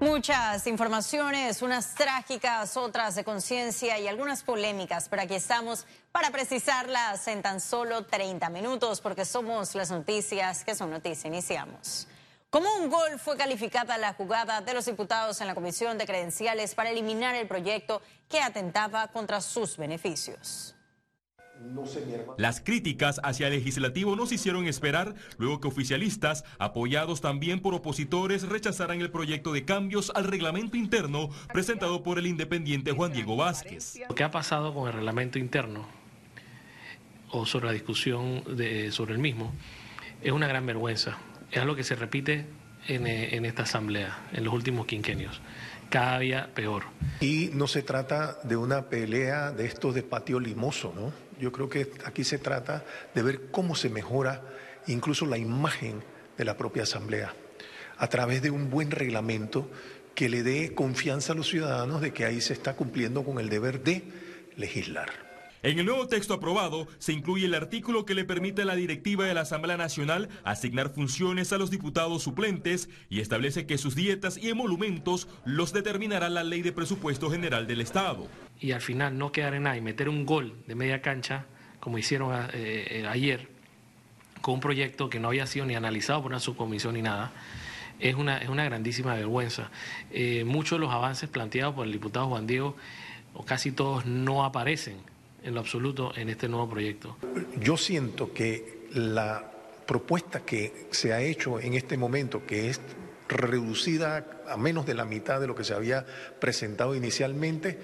Muchas informaciones, unas trágicas, otras de conciencia y algunas polémicas, pero aquí estamos para precisarlas en tan solo 30 minutos porque somos las noticias que son noticias. Iniciamos. Como un gol fue calificada la jugada de los diputados en la Comisión de Credenciales para eliminar el proyecto que atentaba contra sus beneficios. Las críticas hacia el legislativo no se hicieron esperar luego que oficialistas, apoyados también por opositores, rechazaran el proyecto de cambios al reglamento interno presentado por el independiente Juan Diego Vázquez. Lo que ha pasado con el reglamento interno o sobre la discusión sobre el mismo es una gran vergüenza. Es algo que se repite en, en esta asamblea en los últimos quinquenios cada día peor. Y no se trata de una pelea de estos de patio limoso, ¿no? Yo creo que aquí se trata de ver cómo se mejora incluso la imagen de la propia Asamblea a través de un buen reglamento que le dé confianza a los ciudadanos de que ahí se está cumpliendo con el deber de legislar. En el nuevo texto aprobado se incluye el artículo que le permite a la directiva de la Asamblea Nacional asignar funciones a los diputados suplentes y establece que sus dietas y emolumentos los determinará la Ley de Presupuesto General del Estado. Y al final no quedar en nada y meter un gol de media cancha, como hicieron eh, eh, ayer, con un proyecto que no había sido ni analizado por una subcomisión ni nada, es una, es una grandísima vergüenza. Eh, muchos de los avances planteados por el diputado Juan Diego, o casi todos, no aparecen en lo absoluto en este nuevo proyecto. Yo siento que la propuesta que se ha hecho en este momento, que es reducida a menos de la mitad de lo que se había presentado inicialmente,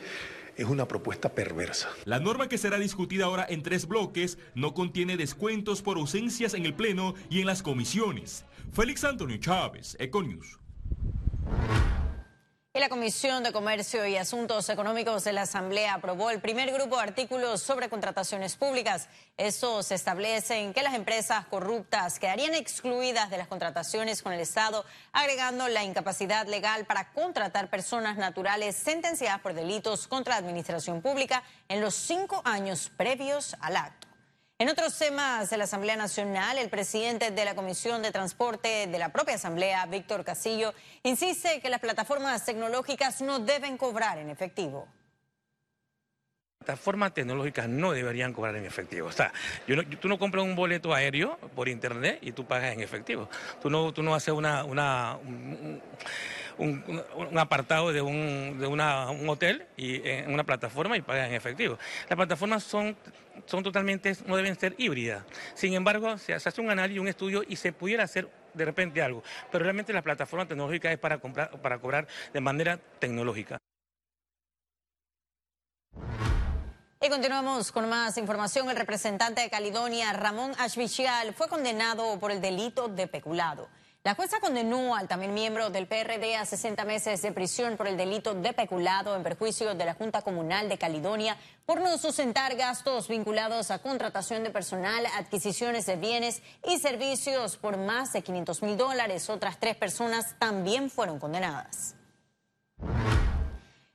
es una propuesta perversa. La norma que será discutida ahora en tres bloques no contiene descuentos por ausencias en el Pleno y en las comisiones. Félix Antonio Chávez, Econius. Y la Comisión de Comercio y Asuntos Económicos de la Asamblea aprobó el primer grupo de artículos sobre contrataciones públicas. Estos establecen que las empresas corruptas quedarían excluidas de las contrataciones con el Estado, agregando la incapacidad legal para contratar personas naturales sentenciadas por delitos contra la administración pública en los cinco años previos al acto. En otros temas de la Asamblea Nacional, el presidente de la Comisión de Transporte de la propia Asamblea, Víctor Casillo, insiste que las plataformas tecnológicas no deben cobrar en efectivo plataformas tecnológicas no deberían cobrar en efectivo. O sea, tú no compras un boleto aéreo por internet y tú pagas en efectivo. Tú no, tú no haces una, una un, apartado de, un, de una, un hotel y en una plataforma y pagan en efectivo. Las plataformas son, son totalmente, no deben ser híbridas. Sin embargo, se, hace un análisis, un estudio y se pudiera hacer de repente algo. Pero realmente la plataforma tecnológica es para, comprar, para cobrar de manera tecnológica. Y continuamos con más información. El representante de Caledonia, Ramón Ashbichial, fue condenado por el delito de peculado. La jueza condenó al también miembro del PRD a 60 meses de prisión por el delito de peculado en perjuicio de la Junta Comunal de Caledonia por no sustentar gastos vinculados a contratación de personal, adquisiciones de bienes y servicios por más de 500 mil dólares. Otras tres personas también fueron condenadas.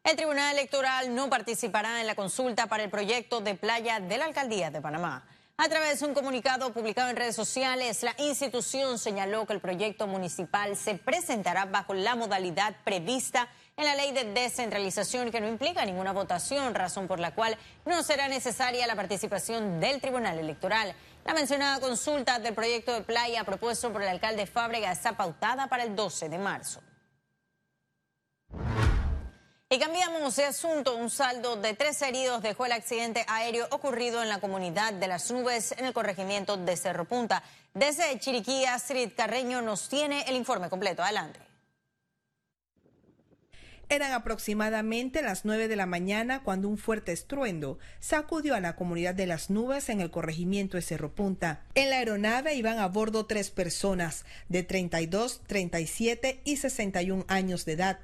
El Tribunal Electoral no participará en la consulta para el proyecto de playa de la Alcaldía de Panamá. A través de un comunicado publicado en redes sociales, la institución señaló que el proyecto municipal se presentará bajo la modalidad prevista en la ley de descentralización que no implica ninguna votación, razón por la cual no será necesaria la participación del Tribunal Electoral. La mencionada consulta del proyecto de playa propuesto por el alcalde Fábrega está pautada para el 12 de marzo. Y cambiamos de asunto. Un saldo de tres heridos dejó el accidente aéreo ocurrido en la comunidad de las nubes en el corregimiento de Cerro Punta. Desde Chiriquí, Astrid Carreño nos tiene el informe completo. Adelante. Eran aproximadamente las 9 de la mañana cuando un fuerte estruendo sacudió a la comunidad de las nubes en el corregimiento de Cerro Punta. En la aeronave iban a bordo tres personas de 32, 37 y 61 años de edad.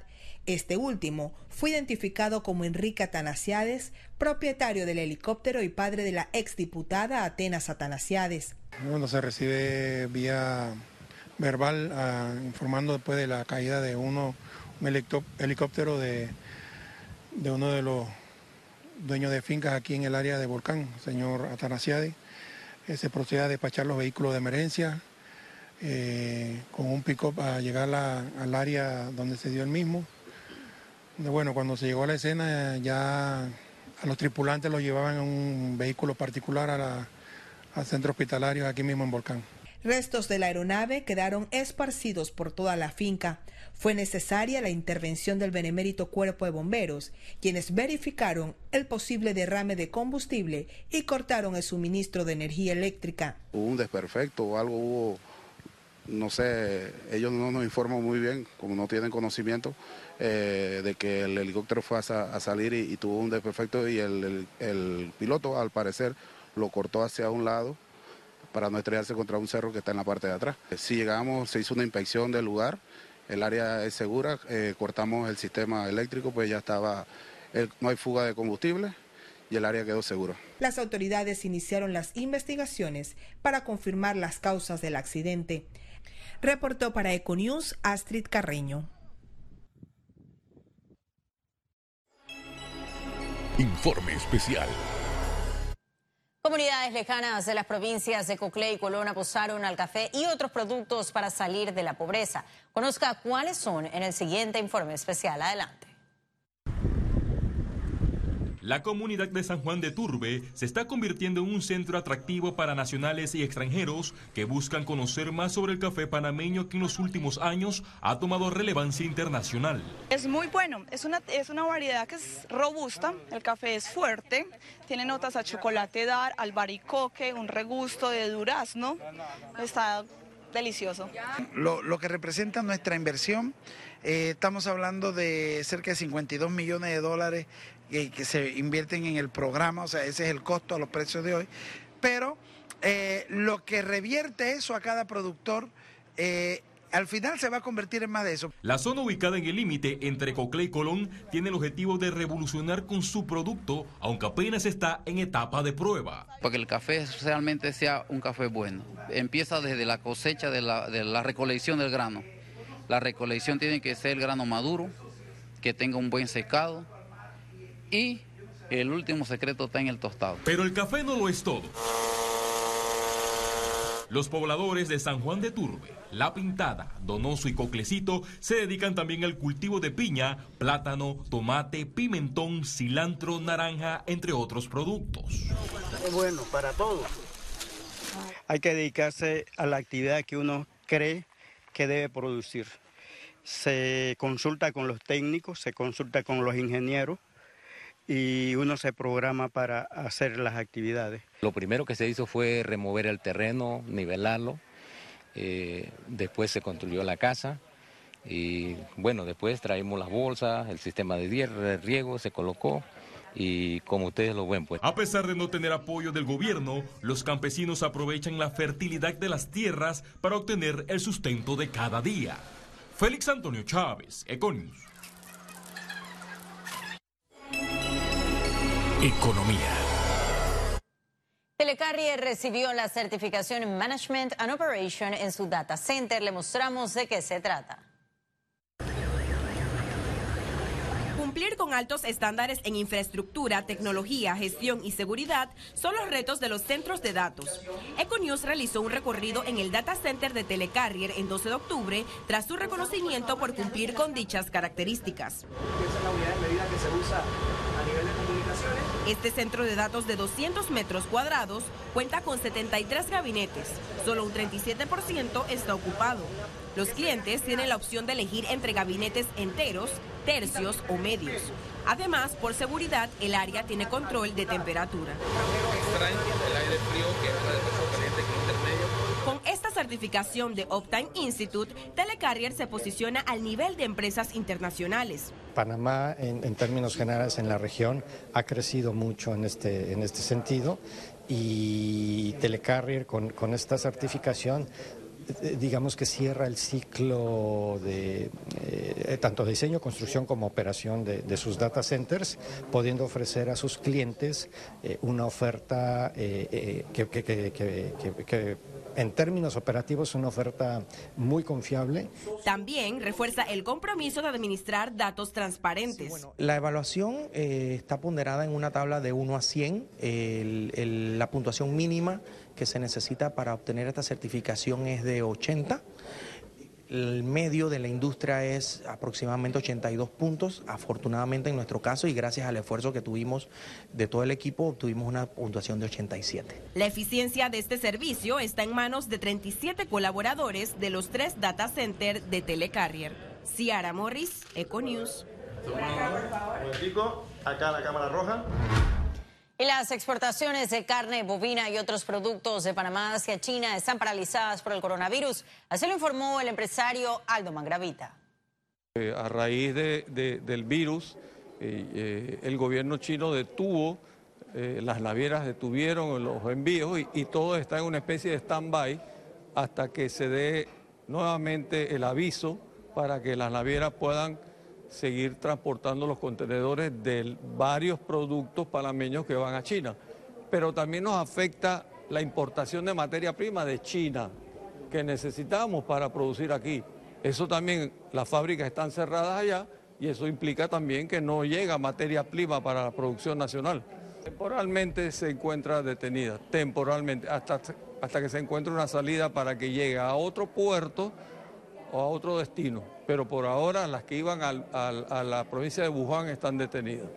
Este último fue identificado como Enrique Atanasiades, propietario del helicóptero y padre de la exdiputada Atenas Atanasiades. Cuando se recibe vía verbal ah, informando después de la caída de uno, un helicóptero de, uno de los dueños de fincas aquí en el área de Volcán, señor Atanasiades, se procede a despachar los vehículos de emergencia, eh, con un pick-up a llegar al área donde se dio el mismo. Bueno, cuando se llegó a la escena ya a los tripulantes los llevaban en un vehículo particular al centro hospitalario aquí mismo en Volcán. Restos de la aeronave quedaron esparcidos por toda la finca. Fue necesaria la intervención del benemérito cuerpo de bomberos, quienes verificaron el posible derrame de combustible y cortaron el suministro de energía eléctrica. Hubo un desperfecto o algo hubo, no sé, ellos no nos informan muy bien, como no tienen conocimiento, eh, de que el helicóptero fue a, salir y, tuvo un desperfecto y el piloto al parecer lo cortó hacia un lado para no estrellarse contra un cerro que está en la parte de atrás. Si llegamos, se hizo una inspección del lugar, el área es segura, eh, cortamos el sistema eléctrico, pues ya estaba, no hay fuga de combustible y el área quedó segura. Las autoridades iniciaron las investigaciones para confirmar las causas del accidente. Reportó para Econews Astrid Carreño. Informe especial. Comunidades lejanas de las provincias de Coclé y Colón apostaron al café y otros productos para salir de la pobreza. Conozca cuáles son en el siguiente informe especial. Adelante. La comunidad de San Juan de Turbe se está convirtiendo en un centro atractivo para nacionales y extranjeros que buscan conocer más sobre el café panameño que en los últimos años ha tomado relevancia internacional. Es muy bueno, es una, es una variedad que es robusta, el café es fuerte, tiene notas a chocolate dar, albaricoque, un regusto de durazno, está delicioso. Lo, que representa nuestra inversión, eh, estamos hablando de cerca de 52 millones de dólares que se invierten en el programa, o sea, ese es el costo a los precios de hoy, pero eh, lo que revierte eso a cada productor eh, al final se va a convertir en más de eso. La zona ubicada en el límite entre Coclé y Colón tiene el objetivo de revolucionar con su producto, aunque apenas está en etapa de prueba. Para que el café realmente sea un café bueno. Empieza desde la cosecha de la, de la recolección del grano. La recolección tiene que ser el grano maduro, que tenga un buen secado, y el último secreto está en el tostado. Pero el café no lo es todo. Los pobladores de San Juan de Turbe, La Pintada, Donoso y Coclecito se dedican también al cultivo de piña, plátano, tomate, pimentón, cilantro, naranja, entre otros productos. Es bueno para todos. Hay que dedicarse a la actividad que uno cree que debe producir. Se consulta con los técnicos, se consulta con los ingenieros y uno se programa para hacer las actividades. Lo primero que se hizo fue remover el terreno, nivelarlo, eh, después se construyó la casa y bueno, después traímos las bolsas, el sistema de riego se colocó y como ustedes lo ven pues. A pesar de no tener apoyo del gobierno, los campesinos aprovechan la fertilidad de las tierras para obtener el sustento de cada día. Félix Antonio Chávez, Econius. Economía. Telecarrier recibió la certificación Management and Operation en su data center. Le mostramos de qué se trata. Cumplir con altos estándares en infraestructura, tecnología, gestión y seguridad son los retos de los centros de datos. Econews realizó un recorrido en el data center de Telecarrier en 12 de octubre tras su reconocimiento por cumplir con dichas características. Esa es la unidad de medida que se usa a nivel de comunicaciones. Este centro de datos de 200 metros cuadrados cuenta con 73 gabinetes. Solo un 37% está ocupado. Los clientes tienen la opción de elegir entre gabinetes enteros, tercios o medios. Además, por seguridad, el área tiene control de temperatura. Con esta certificación de Optime Institute, Telecarrier se posiciona al nivel de empresas internacionales. Panamá, en, términos generales en la región, ha crecido mucho en este, en este sentido y Telecarrier con, esta certificación digamos que cierra el ciclo de eh, tanto diseño, construcción como operación de, sus data centers, pudiendo ofrecer a sus clientes eh, una oferta que, que, en términos operativos es una oferta muy confiable. También refuerza el compromiso de administrar datos transparentes. la evaluación está ponderada en una tabla de 1 a 100, la puntuación mínima que se necesita para obtener esta certificación es de 80 el medio de la industria es aproximadamente 82 puntos. Afortunadamente en nuestro caso y gracias al esfuerzo que tuvimos de todo el equipo, obtuvimos una puntuación de 87. La eficiencia de este servicio está en manos de 37 colaboradores de los tres data centers de Telecarrier. Ciara Morris, Econews. Acá la cámara roja. Y las exportaciones de carne bovina y otros productos de Panamá hacia China están paralizadas por el coronavirus. Así lo informó el empresario Aldo Mangravita. Eh, a raíz del virus, eh, eh, el gobierno chino detuvo, las navieras detuvieron los envíos y, y todo está en una especie de stand-by hasta que se dé nuevamente el aviso para que las navieras puedan seguir transportando los contenedores de varios productos panameños que van a China. Pero también nos afecta la importación de materia prima de China que necesitamos para producir aquí. Eso también, las fábricas están cerradas allá y eso implica también que no llega materia prima para la producción nacional. Temporalmente se encuentra detenida, temporalmente, hasta, hasta que se encuentre una salida para que llegue a otro puerto o a otro destino, pero por ahora las que iban a la provincia de Wuhan están detenidas.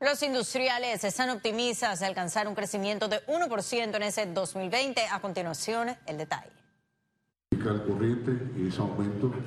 Los industriales están optimistas de alcanzar un crecimiento de 1% en ese 2020. A continuación, el detalle.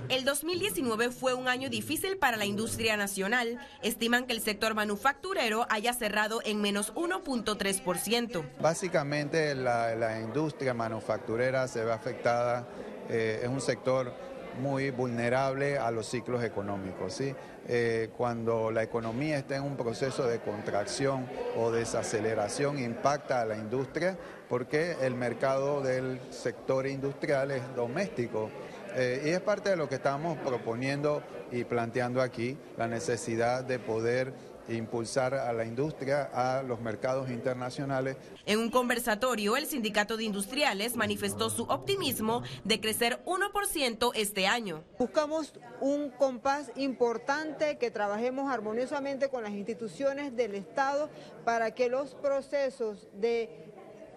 El 2019 fue un año difícil para la industria nacional. Estiman que el sector manufacturero haya cerrado en menos 1.3%. Básicamente la, industria manufacturera se ve afectada, eh, es un sector muy vulnerable a los ciclos económicos. Eh, cuando la economía está en un proceso de contracción o desaceleración, impacta a la industria porque el mercado del sector industrial es doméstico. Eh, y es parte de lo que estamos proponiendo y planteando aquí, la necesidad de poder impulsar a la industria a los mercados internacionales. En un conversatorio, el Sindicato de Industriales manifestó su optimismo de crecer 1% este año. Buscamos un compás importante que trabajemos armoniosamente con las instituciones del Estado para que los procesos de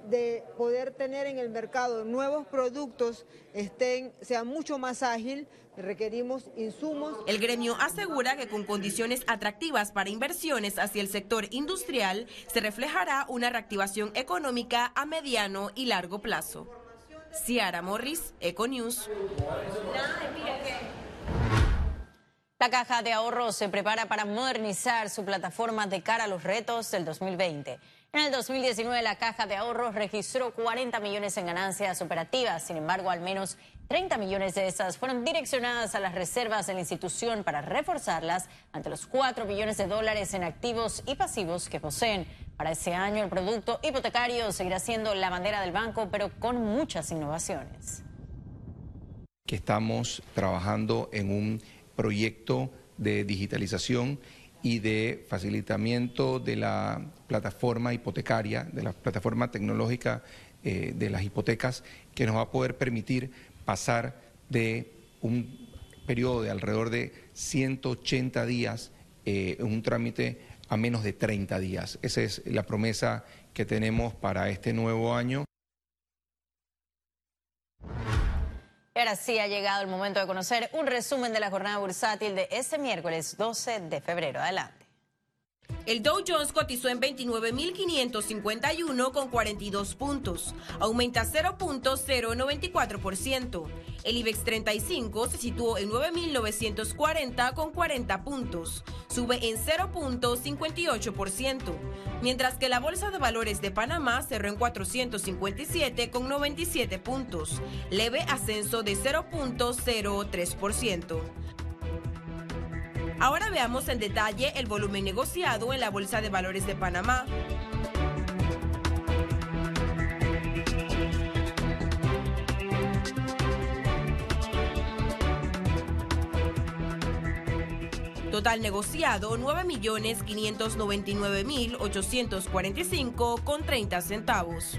de poder tener en el mercado nuevos productos estén, sea mucho más ágil, requerimos insumos. El gremio asegura que con condiciones atractivas para inversiones hacia el sector industrial se reflejará una reactivación económica a mediano y largo plazo. Ciara Morris, Econews. La Caja de Ahorros se prepara para modernizar su plataforma de cara a los retos del 2020. En el 2019 la Caja de Ahorros registró 40 millones en ganancias operativas, sin embargo al menos 30 millones de esas fueron direccionadas a las reservas de la institución para reforzarlas ante los 4 millones de dólares en activos y pasivos que poseen. Para ese año el producto hipotecario seguirá siendo la bandera del banco, pero con muchas innovaciones. Que estamos trabajando en un proyecto de digitalización y de facilitamiento de la plataforma hipotecaria, de la plataforma tecnológica eh, de las hipotecas, que nos va a poder permitir pasar de un periodo de alrededor de 180 días eh, un trámite a menos de 30 días. Esa es la promesa que tenemos para este nuevo año. Ahora sí ha llegado el momento de conocer un resumen de la jornada bursátil de este miércoles 12 de febrero. Adelante. El Dow Jones cotizó en 29.551 con 42 puntos, aumenta 0.094%. El IBEX 35 se situó en 9.940 con 40 puntos, sube en 0.58%, mientras que la Bolsa de Valores de Panamá cerró en 457 con 97 puntos, leve ascenso de 0.03%. Ahora veamos en detalle el volumen negociado en la Bolsa de Valores de Panamá. Total negociado 9.599.845 con 30 centavos.